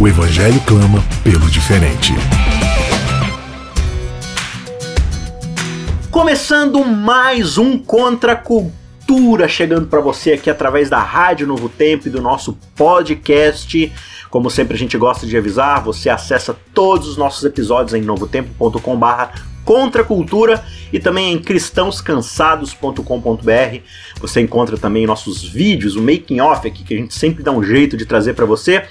O Evangelho clama pelo diferente. Começando mais um Contra Cultura, chegando para você aqui através da Rádio Novo Tempo e do nosso podcast. Como sempre a gente gosta de avisar, você acessa todos os nossos episódios em novotempo.com/barra Contra a Cultura e também em cristãoscansados.com.br. Você encontra também nossos vídeos, o making off aqui que a gente sempre dá um jeito de trazer para você.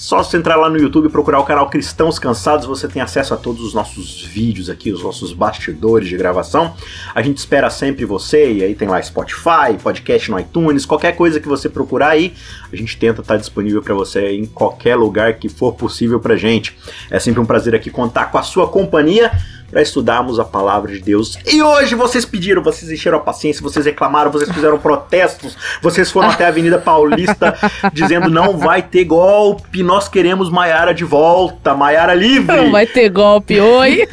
Só você entrar lá no YouTube e procurar o canal Cristãos Cansados, você tem acesso a todos os nossos vídeos aqui, os nossos bastidores de gravação. A gente espera sempre você, e aí tem lá Spotify, podcast no iTunes, qualquer coisa que você procurar aí, a gente tenta estar disponível para você em qualquer lugar que for possível pra gente. É sempre um prazer aqui contar com a sua companhia para estudarmos a palavra de Deus. E hoje vocês pediram, vocês encheram a paciência, vocês reclamaram, vocês fizeram protestos, vocês foram até a Avenida Paulista dizendo não vai ter golpe, nós queremos Maiara de volta, Maiara livre. Não vai ter golpe, oi.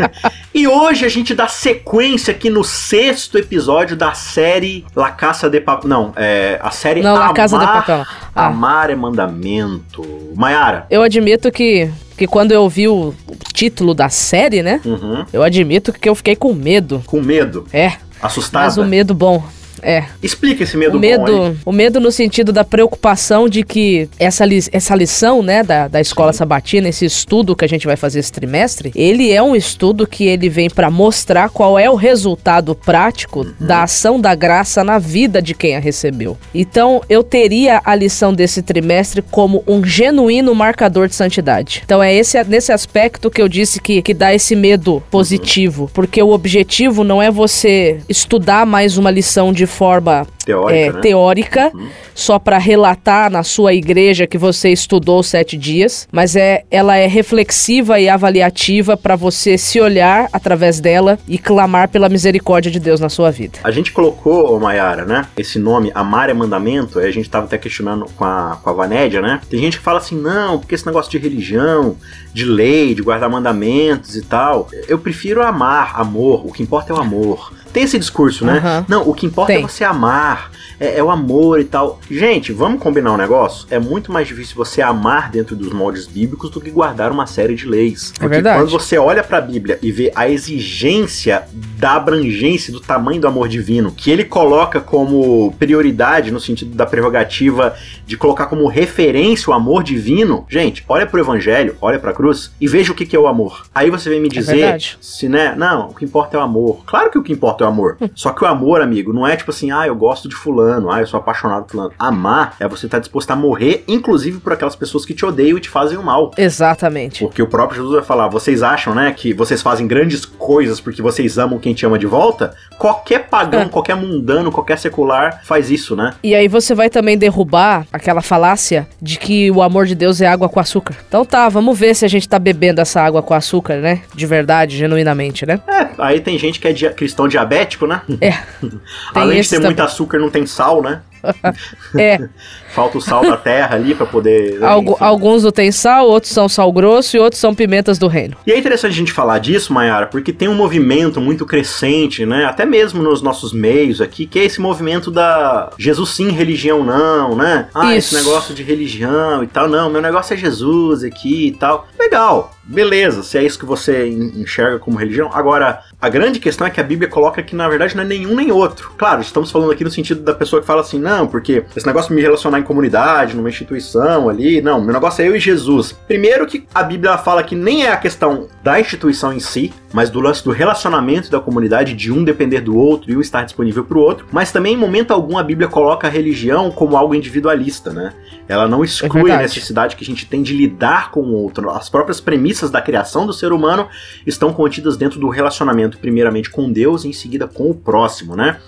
e hoje a gente dá sequência aqui no sexto episódio da série La Caça de Papel. Não, é a série Não, La Casa de Papel. Ah. Amar é mandamento. Maiara. Eu admito que que quando eu vi o título da série, né? Uhum. Eu admito que eu fiquei com medo. Com medo. É. Assustada. Mas o medo bom. É. Explica esse medo o medo, bom o medo no sentido da preocupação de que essa, li essa lição, né, da, da escola Sim. sabatina, esse estudo que a gente vai fazer esse trimestre, ele é um estudo que ele vem para mostrar qual é o resultado prático Uhum. da ação da graça na vida de quem a recebeu. Então, eu teria a lição desse trimestre como um genuíno marcador de santidade. Então, é esse nesse aspecto que eu disse que, que dá esse medo positivo, porque o objetivo não é você estudar mais uma lição de forma Teórica, é, né? teórica, só para relatar na sua igreja que você estudou sete dias, mas é, ela é reflexiva e avaliativa para você se olhar através dela e clamar pela misericórdia de Deus na sua vida. A gente colocou, Mayara, né? Esse nome, Amar é Mandamento, aí a gente tava até questionando com a, com a Vanédia, né? Tem gente que fala assim, não, porque esse negócio de religião, de lei, de guardar mandamentos e tal. Eu prefiro amar, amor, o que importa é o amor. Tem esse discurso, né? Aham. Não, o que importa é Tem. você amar, é, é o amor e tal. Gente, vamos combinar um negócio? É muito mais difícil você amar dentro dos moldes bíblicos do que guardar uma série de leis. Porque verdade. quando você olha pra Bíblia e vê a exigência da abrangência, do tamanho do amor divino, que ele coloca como prioridade no sentido da prerrogativa de colocar como referência o amor divino, gente, olha pro evangelho, olha pra cruz e veja o que que é o amor. Aí você vem me dizer verdade. se, né, não, o que importa é o amor. Claro que o que importa é o amor. Só que o amor, amigo, não é tipo assim, ah, eu gosto de fulano, ah, eu sou apaixonado por fulano. Amar é você estar disposto a morrer, inclusive por aquelas pessoas que te odeiam e te fazem o mal. Exatamente. Porque o próprio Jesus vai falar, vocês acham, né, que vocês fazem grandes coisas porque vocês amam quem te ama de volta? Qualquer pagão, É. qualquer mundano, qualquer secular faz isso, né? E aí você vai também derrubar aquela falácia de que o amor de Deus é água com açúcar. Então tá, vamos ver se a gente tá bebendo essa água com açúcar, né? De verdade, genuinamente, né? É, aí tem gente que é dia- cristão diabético, né? É. Além de ter muito açúcar, não tem sal, né? É. Falta o sal da terra ali pra poder. né, Algu- enfim. alguns não tem sal, outros são sal grosso e outros são pimentas do reino. E é interessante a gente falar disso, Mayara, porque tem um movimento muito crescente, né? Até mesmo nos nossos meios aqui, que é esse movimento da Jesus sim, religião não, né? Ah, Isso. esse negócio de religião e tal, não, meu negócio é Jesus aqui e tal. Legal, beleza, se é isso que você en- enxerga como religião. Agora, a grande questão é que a Bíblia coloca que na verdade não é nenhum nem outro. Claro, estamos falando aqui no sentido da pessoa que fala assim, não, porque esse negócio de me relacionar comunidade, numa instituição ali, não, meu negócio é eu e Jesus. Primeiro que a Bíblia fala que nem é a questão da instituição em si, mas do lance do relacionamento da comunidade, de um depender do outro e um estar disponível para o outro. Mas também, em momento algum, a Bíblia coloca a religião como algo individualista, né? Ela não exclui a verdade. necessidade que a gente tem de lidar com o outro. As próprias premissas da criação do ser humano estão contidas dentro do relacionamento, primeiramente com Deus e em seguida com o próximo, né?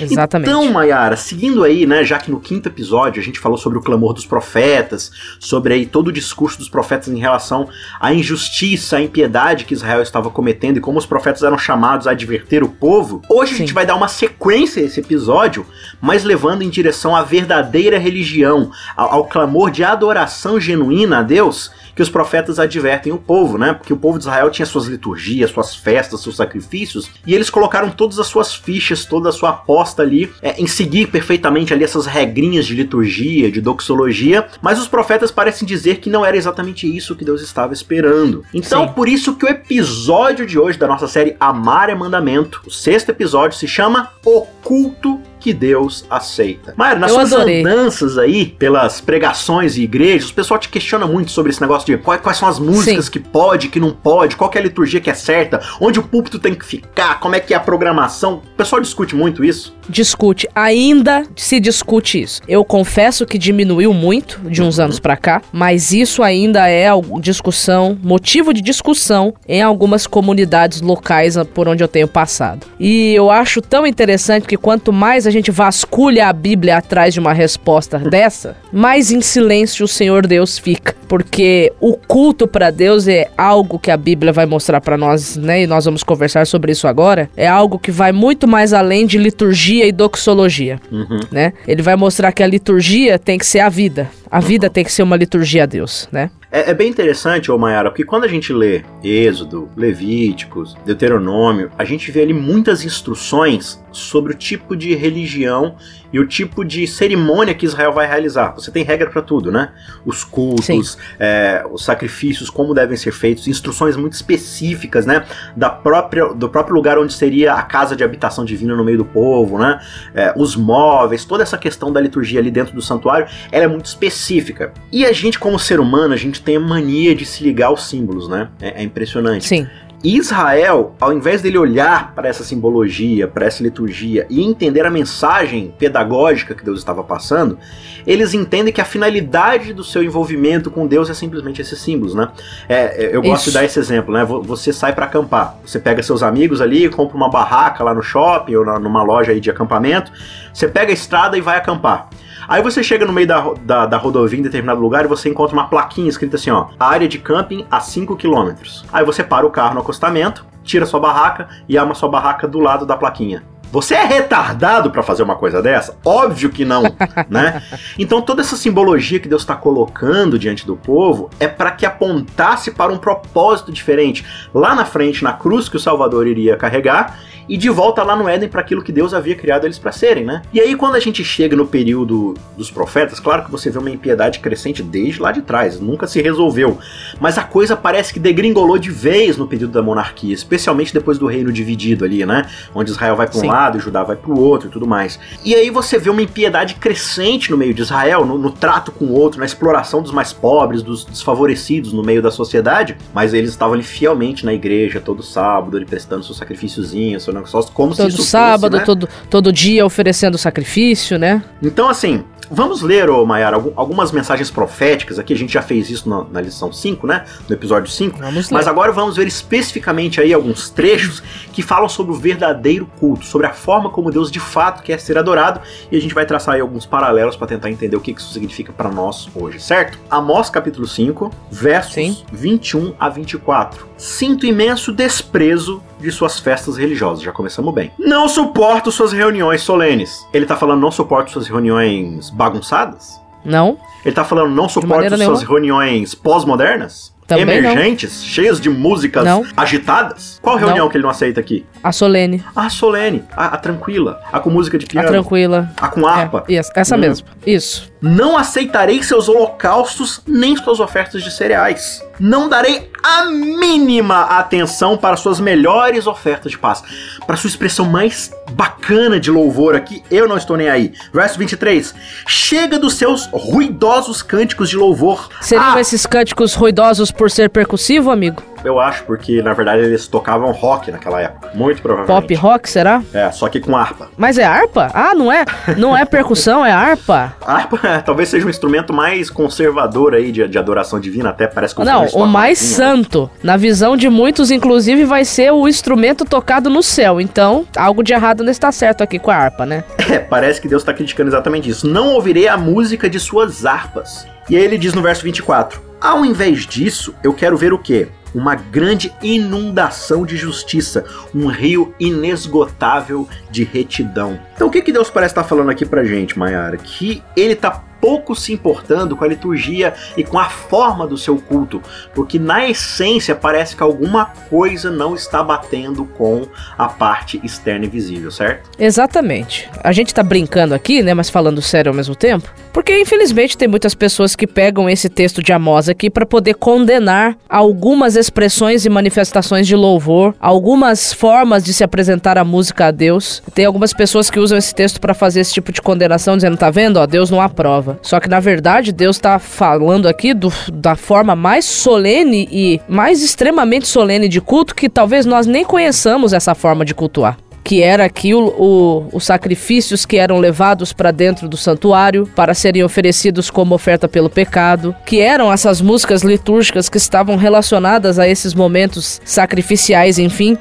Exatamente. Então, Mayara, seguindo aí, né, já que no quinto episódio a gente falou sobre o clamor dos profetas, sobre aí todo o discurso dos profetas em relação à injustiça, à impiedade que Israel estava cometendo e como os profetas eram chamados a adverter o povo, hoje Sim. a gente vai dar uma sequência a esse episódio, mas levando em direção à verdadeira religião, ao, ao clamor de adoração genuína a Deus que os profetas advertem o povo, né? Porque o povo de Israel tinha suas liturgias, suas festas, seus sacrifícios, e eles colocaram todas as suas fichas, toda a sua aposta ali é, em seguir perfeitamente ali essas regrinhas de liturgia, de doxologia, mas os profetas parecem dizer que não era exatamente isso que Deus estava esperando. Então, Sim. por isso que o episódio de hoje da nossa série Amar é Mandamento, o sexto episódio, se chama O Culto que Deus aceita. Mayra, nas Eu suas adorei. andanças aí, pelas pregações e igrejas, o pessoal te questiona muito sobre esse negócio de quais, quais são as músicas Sim. que pode, que não pode, qual é a liturgia que é certa, onde o púlpito tem que ficar, como é que é a programação. O pessoal discute muito isso? Discute, ainda se discute isso. Eu confesso que diminuiu muito de uns anos para cá, mas isso ainda é discussão, motivo de discussão em algumas comunidades locais por onde eu tenho passado. E eu acho tão interessante que quanto mais a gente vasculha a Bíblia atrás de uma resposta dessa, mais em silêncio o Senhor Deus fica. Porque o culto para Deus é algo que a Bíblia vai mostrar para nós, né? E nós vamos conversar sobre isso agora. É algo que vai muito mais além de liturgia e doxologia, uhum. né? Ele vai mostrar que a liturgia tem que ser a vida. A vida tem que ser uma liturgia a Deus, né? É, é bem interessante, ô Mayara, porque quando a gente lê Êxodo, Levíticos, Deuteronômio, a gente vê ali muitas instruções sobre o tipo de religião e o tipo de cerimônia que Israel vai realizar. Você tem regra para tudo, né? Os cultos, é, os sacrifícios, como devem ser feitos, instruções muito específicas, né? Da própria, do próprio lugar onde seria a casa de habitação divina no meio do povo, né? É, os móveis, toda essa questão da liturgia ali dentro do santuário, ela é muito específica. E a gente, como ser humano, a gente tem a mania de se ligar aos símbolos, né? É, é impressionante. Sim. Israel, ao invés dele olhar para essa simbologia, para essa liturgia e entender a mensagem pedagógica que Deus estava passando, eles entendem que a finalidade do seu envolvimento com Deus é simplesmente esses símbolos, né? É, eu gosto Isso. de dar esse exemplo, né? Você sai para acampar, você pega seus amigos ali, compra uma barraca lá no shopping ou numa loja aí de acampamento, você pega a estrada e vai acampar. Aí você chega no meio da, da, da, rodovia em determinado lugar e você encontra uma plaquinha escrita assim, ó, área de camping a 5 km. Aí você para o carro no acostamento, tira sua barraca e arma sua barraca do lado da plaquinha. Você é retardado para fazer uma coisa dessa? Óbvio que não, né? Então toda essa simbologia que Deus está colocando diante do povo é para que apontasse para um propósito diferente. Lá na frente, na cruz que o Salvador iria carregar, e de volta lá no Éden para aquilo que Deus havia criado eles para serem, né? E aí quando a gente chega no período dos profetas, claro que você vê uma impiedade crescente desde lá de trás, nunca se resolveu, mas a coisa parece que degringolou de vez no período da monarquia, especialmente depois do reino dividido ali, né? Onde Israel vai para um Sim. Lado e Judá vai para o outro e tudo mais. E aí você vê uma impiedade crescente no meio de Israel, no, no trato com o outro, na exploração dos mais pobres, dos desfavorecidos no meio da sociedade, mas eles estavam ali fielmente na igreja todo sábado, ali prestando seus sacrifíciozinhos, seu como todo se isso sábado, fosse, né? todo, todo dia oferecendo sacrifício, né? Então, assim, Vamos ler, ô Mayara, algumas mensagens proféticas aqui. A gente já fez isso na, na lição 5, né? No episódio 5. Vamos ler. Mas agora vamos ver especificamente aí alguns trechos que falam sobre o verdadeiro culto, sobre a forma como Deus de fato quer ser adorado. E a gente vai traçar aí alguns paralelos para tentar entender o que isso significa para nós hoje, certo? Amós capítulo 5, versos Sim. 21 a 24. Sinto imenso desprezo de suas festas religiosas. Já começamos bem. Não suporto suas reuniões solenes. Ele tá falando não suporto suas reuniões bagunçadas? Não. Ele tá falando não suporto suas nenhuma. reuniões pós-modernas? Também emergentes, não. cheias de músicas não. agitadas? Qual reunião não. que ele não aceita aqui? A solene. A solene, a, a, tranquila, a com música de piano. A tranquila. A com harpa. É, essa hum. mesmo, isso. Não aceitarei seus holocaustos nem suas ofertas de cereais. Não darei a mínima atenção para suas melhores ofertas de paz. Para sua expressão mais bacana de louvor aqui, eu não estou nem aí. Verso 23. Chega dos seus ruidosos cânticos de louvor. Seriam ah, esses cânticos ruidosos por ser percussivo, amigo? Eu acho, porque na verdade eles tocavam rock naquela época. Muito provavelmente. Pop rock, será? É, só que com harpa. Mas é harpa? Ah, não é? Não é percussão, é harpa? harpa talvez seja um instrumento mais conservador aí de, de adoração divina, até parece que Não, o mais né? santo. Na visão de muitos, inclusive, vai ser o instrumento tocado no céu. Então, algo de errado não está certo aqui com a harpa, né? É, parece que Deus está criticando exatamente isso. Não ouvirei a música de suas harpas. E aí ele diz no verso 24: Ao invés disso, eu quero ver o quê? Uma grande inundação de justiça, um rio inesgotável de retidão. Então o que, que Deus parece estar falando aqui pra gente, Mayara? Que ele está pouco se importando com a liturgia e com a forma do seu culto, porque na essência parece que alguma coisa não está batendo com a parte externa e visível, certo? Exatamente. A gente tá brincando aqui, né, mas falando sério ao mesmo tempo, porque infelizmente tem muitas pessoas que pegam esse texto de Amós aqui para poder condenar algumas expressões e manifestações de louvor, algumas formas de se apresentar a música a Deus. Tem algumas pessoas que usam esse texto para fazer esse tipo de condenação, dizendo, tá vendo, ó, Deus não aprova. Só que na verdade Deus está falando aqui do, da forma mais solene e mais extremamente solene de culto que talvez nós nem conheçamos essa forma de cultuar que era aqui o, o, os sacrifícios que eram levados para dentro do santuário para serem oferecidos como oferta pelo pecado, que eram essas músicas litúrgicas que estavam relacionadas a esses momentos sacrificiais, enfim.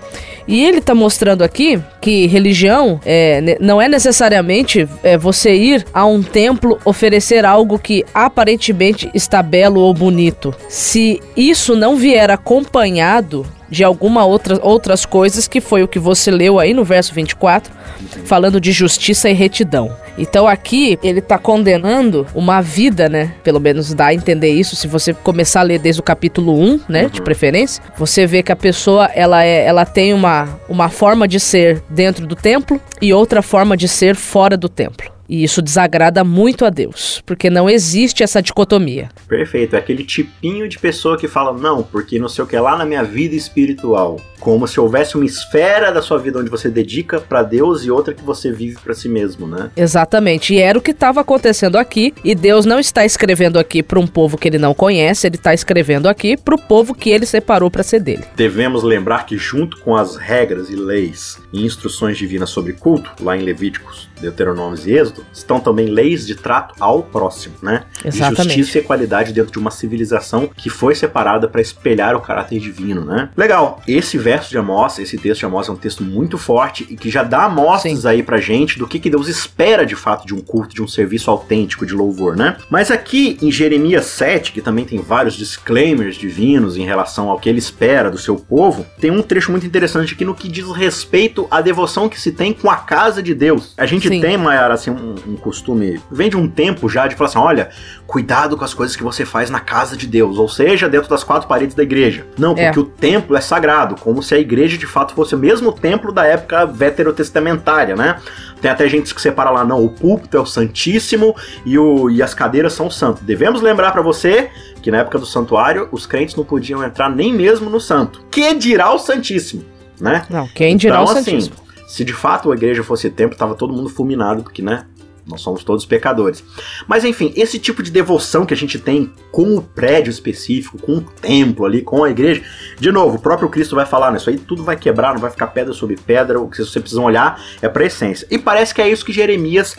E ele está mostrando aqui que religião é, não é necessariamente é, você ir a um templo oferecer algo que aparentemente está belo ou bonito. Se isso não vier acompanhado de alguma outra, outras coisas que foi o que você leu aí no verso 24, falando de justiça e retidão. Então aqui ele está condenando uma vida, né? Pelo menos dá a entender isso se você começar a ler desde o capítulo 1, né, uhum. de preferência. Você vê que a pessoa ela é, ela tem uma uma forma de ser dentro do templo e outra forma de ser fora do templo. E isso desagrada muito a Deus, porque não existe essa dicotomia. Perfeito, é aquele tipinho de pessoa que fala, não, porque não sei o que lá na minha vida espiritual. Como se houvesse uma esfera da sua vida onde você dedica para Deus e outra que você vive para si mesmo, né? Exatamente, e era o que estava acontecendo aqui, e Deus não está escrevendo aqui para um povo que ele não conhece, ele está escrevendo aqui para o povo que ele separou para ser dele. Devemos lembrar que, junto com as regras e leis e instruções divinas sobre culto, lá em Levíticos, Deuteronômios e Êxodo, estão também leis de trato ao próximo, né? Exatamente. De justiça e equalidade dentro de uma civilização que foi separada para espelhar o caráter divino, né? Legal. Esse verso de Amós, esse texto de Amós é um texto muito forte e que já dá amostras Sim. aí pra gente do que, que Deus espera de fato de um culto, de um serviço autêntico de louvor, né? Mas aqui em Jeremias 7, que também tem vários disclaimers divinos em relação ao que ele espera do seu povo, tem um trecho muito interessante aqui no que diz respeito à devoção que se tem com a casa de Deus. A gente Sim. Tem, Mayara, assim, um, um costume, vem de um tempo já de falar assim, olha, cuidado com as coisas que você faz na casa de Deus, ou seja, dentro das quatro paredes da igreja. Não, é. porque é. o templo é sagrado, como se a igreja de fato fosse o mesmo templo da época veterotestamentária, né? Tem até gente que separa lá, não, o púlpito é o Santíssimo e, o, e as cadeiras são o santo. Devemos lembrar para você que na época do santuário, os crentes não podiam entrar nem mesmo no santo. Que dirá o Santíssimo, né? Não, quem dirá então, o assim, Santíssimo? Se de fato a igreja fosse templo, tava todo mundo fulminado, porque, né? Nós somos todos pecadores. Mas enfim, esse tipo de devoção que a gente tem com o prédio específico, com o templo ali, com a igreja, de novo, o próprio Cristo vai falar, né? Isso aí tudo vai quebrar, não vai ficar pedra sobre pedra. O que você precisa olhar é para a essência. E parece que é isso que Jeremias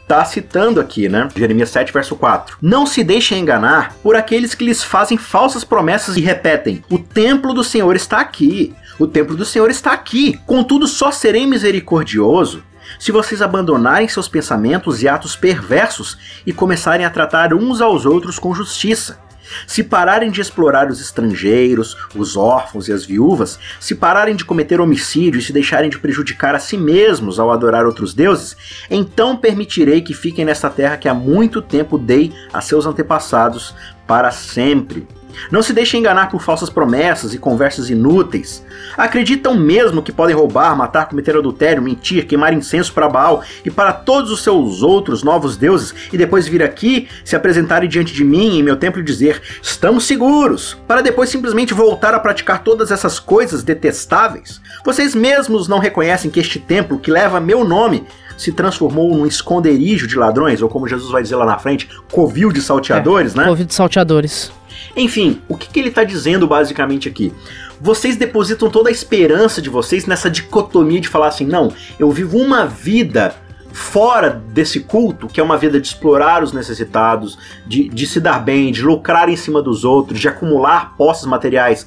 está citando aqui, né? Jeremias 7, verso 4. Não se deixem enganar por aqueles que lhes fazem falsas promessas e repetem: O templo do Senhor está aqui. O templo do Senhor está aqui. Contudo, só serei misericordioso se vocês abandonarem seus pensamentos e atos perversos e começarem a tratar uns aos outros com justiça. Se pararem de explorar os estrangeiros, os órfãos e as viúvas, se pararem de cometer homicídio e se deixarem de prejudicar a si mesmos ao adorar outros deuses, então permitirei que fiquem nesta terra que há muito tempo dei a seus antepassados para sempre. Não se deixem enganar por falsas promessas e conversas inúteis. Acreditam mesmo que podem roubar, matar, cometer adultério, mentir, queimar incenso para Baal e para todos os seus outros novos deuses e depois vir aqui, se apresentarem diante de mim em meu templo e dizer: "Estamos seguros", para depois simplesmente voltar a praticar todas essas coisas detestáveis? Vocês mesmos não reconhecem que este templo que leva meu nome se transformou num esconderijo de ladrões, ou como Jesus vai dizer lá na frente, covil de salteadores, é, né? Covil de salteadores. Enfim, o que, que ele está dizendo basicamente aqui? vocês depositam toda a esperança de vocês nessa dicotomia de falar assim: não, eu vivo uma vida fora desse culto, que é uma vida de explorar os necessitados, de, de se dar bem, de lucrar em cima dos outros, de acumular posses materiais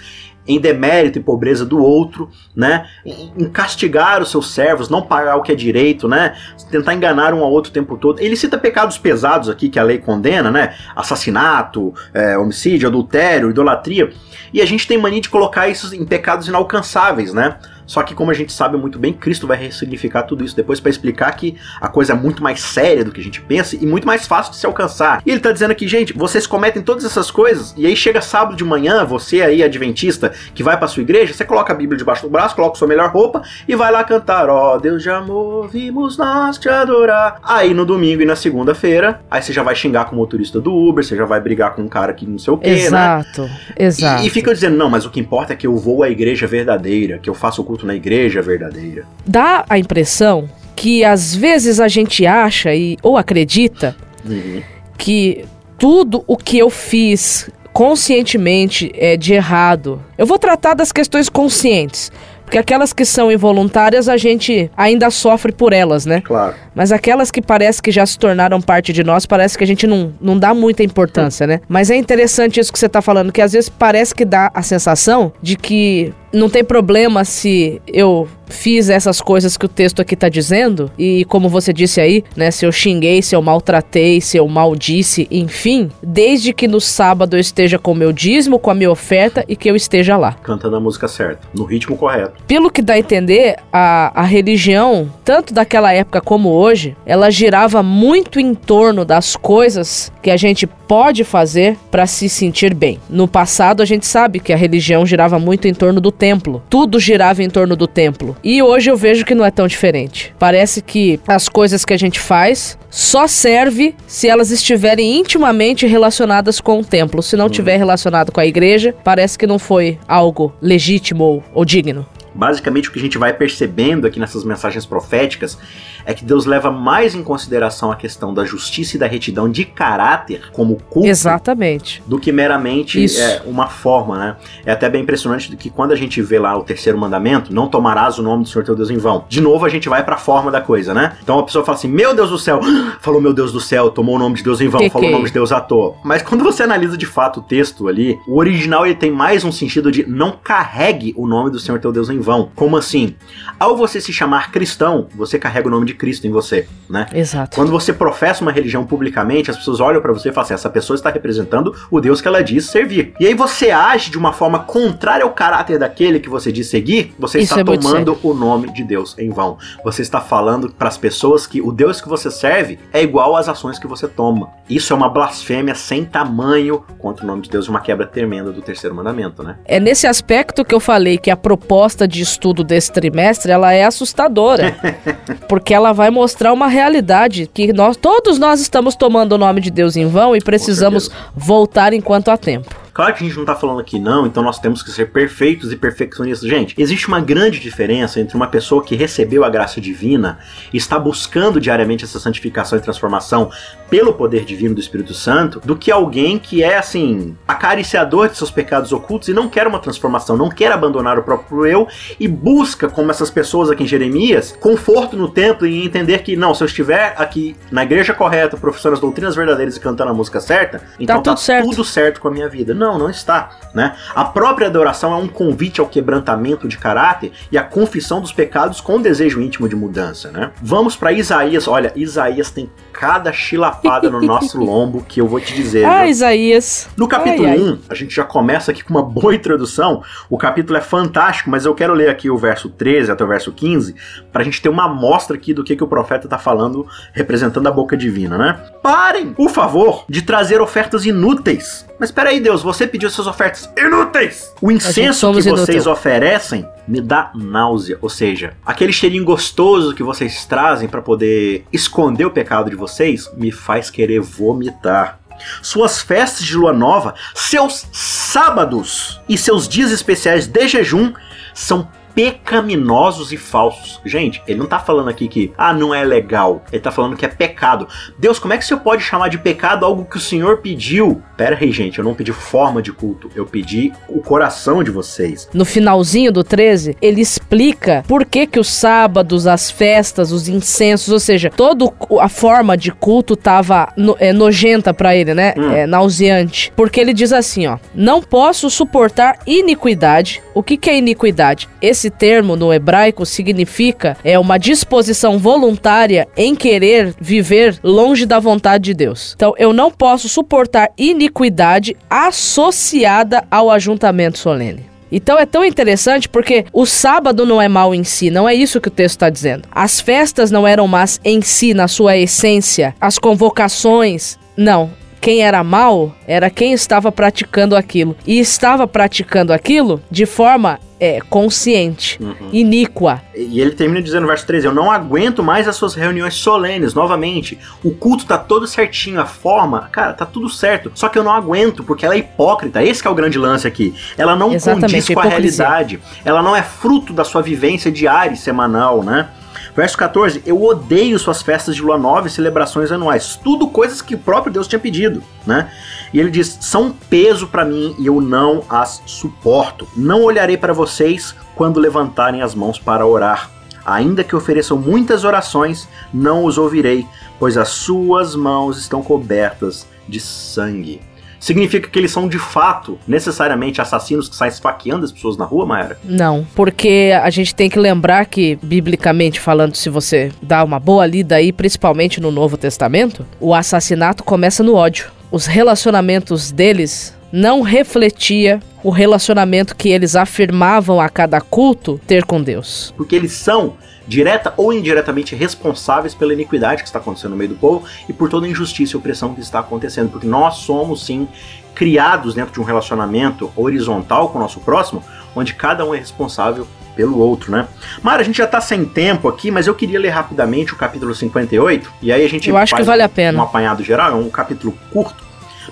em demérito e pobreza do outro, né? Em castigar os seus servos, não pagar o que é direito, né? Tentar enganar um ao outro o tempo todo. Ele cita pecados pesados aqui que a lei condena, né? Assassinato, é, homicídio, adultério, idolatria. E a gente tem mania de colocar isso em pecados inalcançáveis, né? Só que, como a gente sabe muito bem, Cristo vai ressignificar tudo isso depois para explicar que a coisa é muito mais séria do que a gente pensa e muito mais fácil de se alcançar. E ele tá dizendo aqui, gente, vocês cometem todas essas coisas e aí chega sábado de manhã, você aí, adventista, que vai pra sua igreja, você coloca a Bíblia debaixo do braço, coloca sua melhor roupa e vai lá cantar: Ó oh, Deus de amor, vimos nós te adorar. Aí no domingo e na segunda-feira, aí você já vai xingar com o motorista do Uber, você já vai brigar com um cara que não sei o quê, exato, né? Exato, exato. E, e fica dizendo: não, mas o que importa é que eu vou à igreja verdadeira, que eu faço o culto na igreja verdadeira. Dá a impressão que às vezes a gente acha e ou acredita uhum. que tudo o que eu fiz conscientemente é de errado. Eu vou tratar das questões conscientes. Porque aquelas que são involuntárias, a gente ainda sofre por elas, né? Claro. Mas aquelas que parece que já se tornaram parte de nós, parece que a gente não, não dá muita importância, né? Mas é interessante isso que você tá falando, que às vezes parece que dá a sensação de que não tem problema se eu fiz essas coisas que o texto aqui tá dizendo e como você disse aí, né, se eu xinguei, se eu maltratei, se eu maldisse, enfim, desde que no sábado eu esteja com o meu dízimo, com a minha oferta e que eu esteja lá. Cantando a música certa, no ritmo correto. Pelo que dá a entender, a, a religião, tanto daquela época como hoje, ela girava muito em torno das coisas que a gente pode fazer para se sentir bem. No passado a gente sabe que a religião girava muito em torno do templo. Tudo girava em torno do templo. E hoje eu vejo que não é tão diferente. Parece que as coisas que a gente faz só serve se elas estiverem intimamente relacionadas com o templo. Se não tiver relacionado com a igreja, parece que não foi algo legítimo ou, ou digno. Basicamente, o que a gente vai percebendo aqui nessas mensagens proféticas é que Deus leva mais em consideração a questão da justiça e da retidão de caráter como culto Exatamente. do que meramente é, uma forma, né? É até bem impressionante que quando a gente vê lá o terceiro mandamento, não tomarás o nome do Senhor teu Deus em vão. De novo a gente vai para a forma da coisa, né? Então a pessoa fala assim: "Meu Deus do céu", falou meu Deus do céu, tomou o nome de Deus em vão, que falou que? o nome de Deus à toa. Mas quando você analisa de fato o texto ali, o original ele tem mais um sentido de não carregue o nome do Senhor teu Deus em vão. Como assim? Ao você se chamar cristão, você carrega o nome de Cristo em você, né? Exato. Quando você professa uma religião publicamente, as pessoas olham para você e falam assim: essa pessoa está representando o Deus que ela diz servir. E aí você age de uma forma contrária ao caráter daquele que você diz seguir, você Isso está é tomando o nome de Deus em vão. Você está falando para as pessoas que o Deus que você serve é igual às ações que você toma. Isso é uma blasfêmia sem tamanho contra o nome de Deus, uma quebra tremenda do terceiro mandamento, né? É nesse aspecto que eu falei que a proposta de estudo desse trimestre ela é assustadora, porque ela vai mostrar uma realidade que nós todos nós estamos tomando o nome de Deus em vão e precisamos voltar enquanto há tempo. Claro que a gente não tá falando aqui não, então nós temos que ser perfeitos e perfeccionistas. Gente, existe uma grande diferença entre uma pessoa que recebeu a graça divina e está buscando diariamente essa santificação e transformação pelo poder divino do Espírito Santo, do que alguém que é assim, acariciador de seus pecados ocultos e não quer uma transformação, não quer abandonar o próprio eu e busca, como essas pessoas aqui em Jeremias, conforto no templo e entender que não, se eu estiver aqui na igreja correta, professando as doutrinas verdadeiras e cantando a música certa, então tá tudo, tá certo. tudo certo com a minha vida. Não, não está. Né? A própria adoração é um convite ao quebrantamento de caráter e à confissão dos pecados com desejo íntimo de mudança. Né? Vamos para Isaías. Olha, Isaías tem cada chilapada no nosso lombo que eu vou te dizer. Ah, Isaías. No capítulo ai, 1, a gente já começa aqui com uma boa introdução. O capítulo é fantástico, mas eu quero ler aqui o verso 13 até o verso 15 para a gente ter uma amostra aqui do que, que o profeta está falando, representando a boca divina, né? Parem, por favor, de trazer ofertas inúteis. Mas espera aí, Deus, você pediu suas ofertas inúteis. O incenso que vocês inútil. oferecem me dá náusea, ou seja, aquele cheirinho gostoso que vocês trazem para poder esconder o pecado de vocês me faz querer vomitar. Suas festas de lua nova, seus sábados e seus dias especiais de jejum são pecaminosos e falsos. Gente, ele não tá falando aqui que, ah, não é legal. Ele tá falando que é pecado. Deus, como é que você pode chamar de pecado algo que o Senhor pediu? Pera aí, gente, eu não pedi forma de culto, eu pedi o coração de vocês. No finalzinho do 13, ele explica por que que os sábados, as festas, os incensos, ou seja, toda a forma de culto tava no, é, nojenta para ele, né? Hum. É, nauseante. Porque ele diz assim, ó, não posso suportar iniquidade. O que que é iniquidade? Esse termo no hebraico significa é uma disposição voluntária em querer viver longe da vontade de Deus. Então, eu não posso suportar iniquidade associada ao ajuntamento solene. Então é tão interessante porque o sábado não é mal em si, não é isso que o texto está dizendo. As festas não eram más em si, na sua essência, as convocações. Não, quem era mal era quem estava praticando aquilo. E estava praticando aquilo de forma é, consciente, uhum. iníqua. E ele termina dizendo no verso 13: Eu não aguento mais as suas reuniões solenes, novamente. O culto tá todo certinho, a forma, cara, tá tudo certo. Só que eu não aguento, porque ela é hipócrita. Esse é o grande lance aqui. Ela não Exatamente, condiz com a realidade. Ela não é fruto da sua vivência diária e semanal, né? Verso 14: Eu odeio suas festas de lua nova e celebrações anuais. Tudo coisas que o próprio Deus tinha pedido, né? E ele diz: São um peso para mim e eu não as suporto. Não olharei para vocês quando levantarem as mãos para orar. Ainda que ofereçam muitas orações, não os ouvirei, pois as suas mãos estão cobertas de sangue. Significa que eles são de fato, necessariamente, assassinos que saem esfaqueando as pessoas na rua, Mayara? Não, porque a gente tem que lembrar que, biblicamente falando, se você dá uma boa lida aí, principalmente no Novo Testamento, o assassinato começa no ódio. Os relacionamentos deles não refletia o relacionamento que eles afirmavam a cada culto ter com Deus. Porque eles são direta ou indiretamente responsáveis pela iniquidade que está acontecendo no meio do povo e por toda a injustiça e opressão que está acontecendo, porque nós somos sim criados dentro de um relacionamento horizontal com o nosso próximo, onde cada um é responsável pelo outro, né? Mara, a gente já tá sem tempo aqui, mas eu queria ler rapidamente o capítulo 58, e aí a gente Eu acho que vale a pena. um apanhado geral, é um capítulo curto,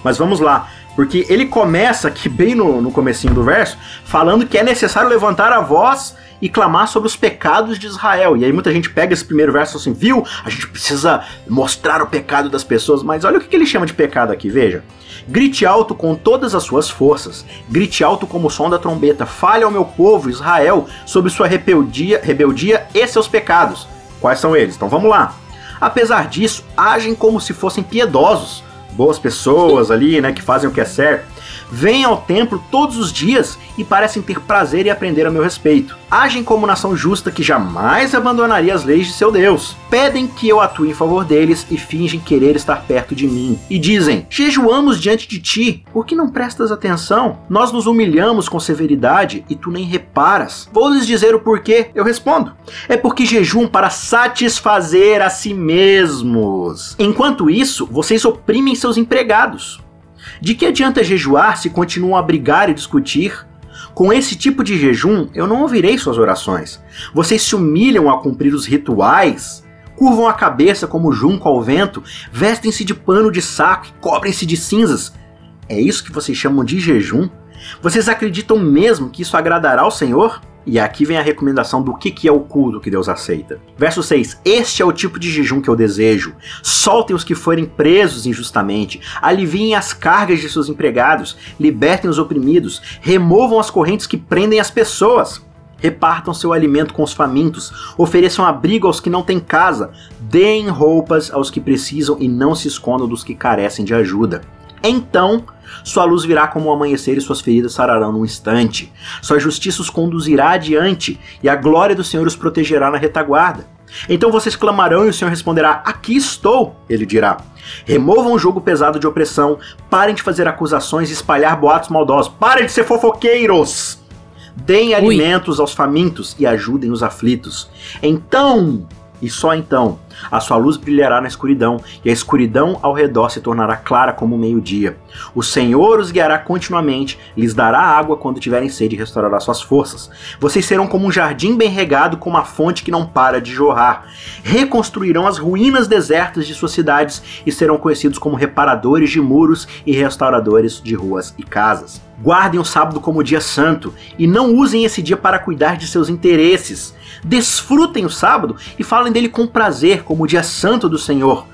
mas vamos lá. Porque ele começa aqui bem no, no comecinho do verso, falando que é necessário levantar a voz e clamar sobre os pecados de Israel. E aí muita gente pega esse primeiro verso assim, viu? A gente precisa mostrar o pecado das pessoas, mas olha o que ele chama de pecado aqui, veja. Grite alto com todas as suas forças, grite alto como o som da trombeta, fale ao meu povo, Israel, sobre sua rebeldia, rebeldia e seus pecados. Quais são eles? Então vamos lá. Apesar disso, agem como se fossem piedosos, boas pessoas ali, né, que fazem o que é certo vêm ao templo todos os dias e parecem ter prazer em aprender a meu respeito. Agem como nação justa que jamais abandonaria as leis de seu Deus. Pedem que eu atue em favor deles e fingem querer estar perto de mim. E dizem: Jejuamos diante de ti, por que não prestas atenção? Nós nos humilhamos com severidade e tu nem reparas. Vou lhes dizer o porquê. Eu respondo: É porque jejum para satisfazer a si mesmos. Enquanto isso, vocês oprimem seus empregados. De que adianta jejuar se continuam a brigar e discutir? Com esse tipo de jejum, eu não ouvirei suas orações. Vocês se humilham a cumprir os rituais, curvam a cabeça como junco ao vento, vestem-se de pano de saco e cobrem-se de cinzas. É isso que vocês chamam de jejum? Vocês acreditam mesmo que isso agradará ao Senhor? E aqui vem a recomendação do que, que é o culto que Deus aceita. Verso 6: Este é o tipo de jejum que eu desejo. Soltem os que forem presos injustamente, aliviem as cargas de seus empregados, libertem os oprimidos, removam as correntes que prendem as pessoas. Repartam seu alimento com os famintos, ofereçam abrigo aos que não têm casa, deem roupas aos que precisam e não se escondam dos que carecem de ajuda. Então sua luz virá como o amanhecer e suas feridas sararão num instante. Sua justiça os conduzirá adiante e a glória do Senhor os protegerá na retaguarda. Então vocês clamarão e o Senhor responderá: Aqui estou, ele dirá. Removam o jogo pesado de opressão, parem de fazer acusações e espalhar boatos maldosos, parem de ser fofoqueiros. Deem alimentos aos famintos e ajudem os aflitos. Então, e só então, A sua luz brilhará na escuridão, e a escuridão ao redor se tornará clara como o meio-dia. O Senhor os guiará continuamente, lhes dará água quando tiverem sede e restaurará suas forças. Vocês serão como um jardim bem regado com uma fonte que não para de jorrar. Reconstruirão as ruínas desertas de suas cidades e serão conhecidos como reparadores de muros e restauradores de ruas e casas. Guardem o sábado como dia santo e não usem esse dia para cuidar de seus interesses. Desfrutem o sábado e falem dele com prazer, como o dia santo do Senhor.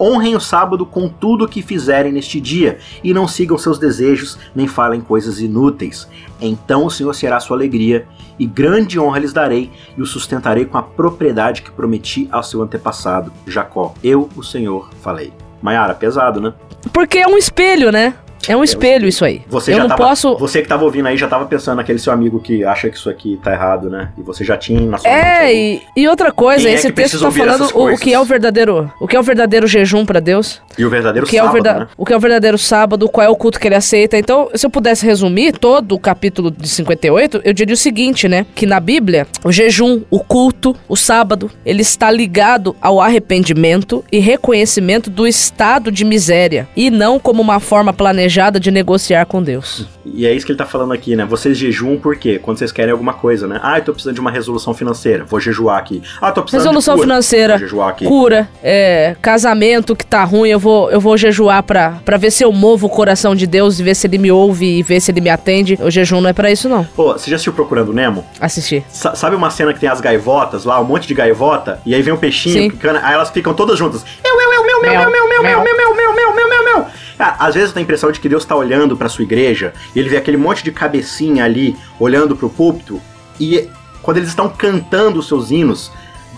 Honrem o sábado com tudo o que fizerem neste dia, e não sigam seus desejos, nem falem coisas inúteis. Então o Senhor será sua alegria, e grande honra lhes darei, e o sustentarei com a propriedade que prometi ao seu antepassado, Jacó. Eu, o Senhor, falei. Maiara, pesado, né? Porque é um espelho, né? É um espelho isso aí. Você eu já não tava, posso. Você que tava ouvindo aí já tava pensando naquele seu amigo que acha que isso aqui tá errado, né? E você já tinha na sua É, e, e outra coisa, Quem é esse que texto tá falando o, o que é o verdadeiro, o que é o verdadeiro jejum pra Deus, E o verdadeiro o que é o sábado, verda- né? o que é o verdadeiro sábado, qual é o culto que ele aceita. Então, se eu pudesse resumir todo o capítulo de 58, eu diria o seguinte, né? Que na Bíblia, o jejum, o culto, o sábado, ele está ligado ao arrependimento e reconhecimento do estado de miséria e não como uma forma planejada de negociar com Deus. E é isso que ele tá falando aqui, né? Vocês jejuam por quê? Quando vocês querem alguma coisa, né? Ah, eu tô precisando de uma resolução financeira, vou jejuar aqui. Ah, tô precisando Resolução de cura, financeira, vou jejuar aqui. cura, é, casamento que tá ruim, eu vou, eu vou jejuar pra, pra ver se eu movo o coração de Deus e ver se ele me ouve e ver se ele me atende. O jejum não é pra isso, não. Pô, você já assistiu Procurando Nemo? Assistir. Sa- sabe uma cena que tem as gaivotas lá, um monte de gaivota, e aí vem um peixinho, Sim. picando, aí elas ficam todas juntas. Eu, eu, eu, meu, meu, meu, meu, meu, meu, meu, meu, meu, meu, meu, meu, meu. Cara, às vezes eu tenho a impressão de que Deus tá olhando pra sua igreja, e ele vê aquele monte de cabecinha ali, olhando pro púlpito, e quando eles estão cantando os seus hinos,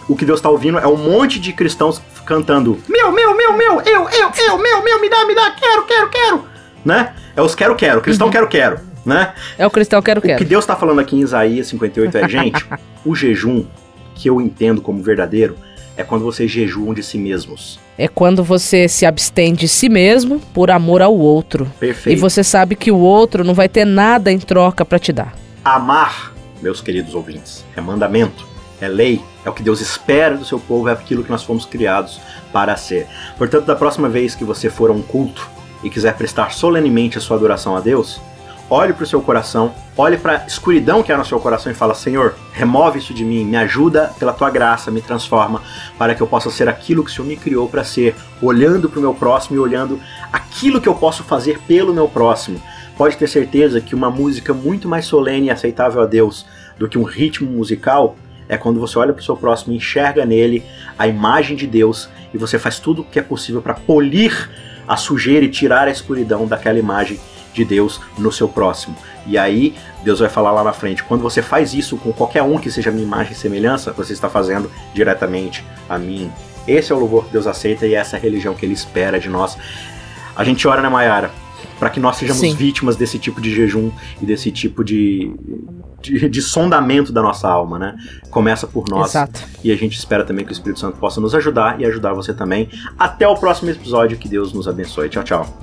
o que Deus tá ouvindo é um monte de cristãos cantando meu, meu, meu, meu, eu, eu, eu, meu, meu, me dá, me dá, quero, quero, quero, né? É os quero, quero, cristão quero, quero, né? É o cristão quero, O que quero. Deus está falando aqui em Isaías 58 é, gente, o jejum que eu entendo como verdadeiro é quando vocês jejuam de si mesmos. É quando você se abstém de si mesmo por amor ao outro. Perfeito. E você sabe que o outro não vai ter nada em troca pra te dar. Amar, meus queridos ouvintes, é mandamento, é lei, é o que Deus espera do seu povo, é aquilo que nós fomos criados para ser. Portanto, da próxima vez que você for a um culto e quiser prestar solenemente a sua adoração a Deus, olhe para o seu coração, olhe para a escuridão que há no seu coração e fala: Senhor, remove isso de mim, me ajuda pela tua graça, me transforma para que eu possa ser aquilo que o Senhor me criou para ser, olhando para o meu próximo e olhando aquilo que eu posso fazer pelo meu próximo. Pode ter certeza que uma música muito mais solene e aceitável a Deus do que um ritmo musical é quando você olha para o seu próximo e enxerga nele a imagem de Deus e você faz tudo o que é possível para polir a sujeira e tirar a escuridão daquela imagem de Deus no seu próximo. E aí, Deus vai falar lá na frente: quando você faz isso com qualquer um que seja minha imagem e semelhança, você está fazendo diretamente a mim. Esse é o louvor que Deus aceita e essa é a religião que Ele espera de nós. A gente ora, né, Mayara? Para que nós sejamos Sim. vítimas desse tipo de jejum e desse tipo de, de, de sondamento da nossa alma, né? Começa por nós. Exato. E a gente espera também que o Espírito Santo possa nos ajudar e ajudar você também. Até o próximo episódio. Que Deus nos abençoe. Tchau, tchau.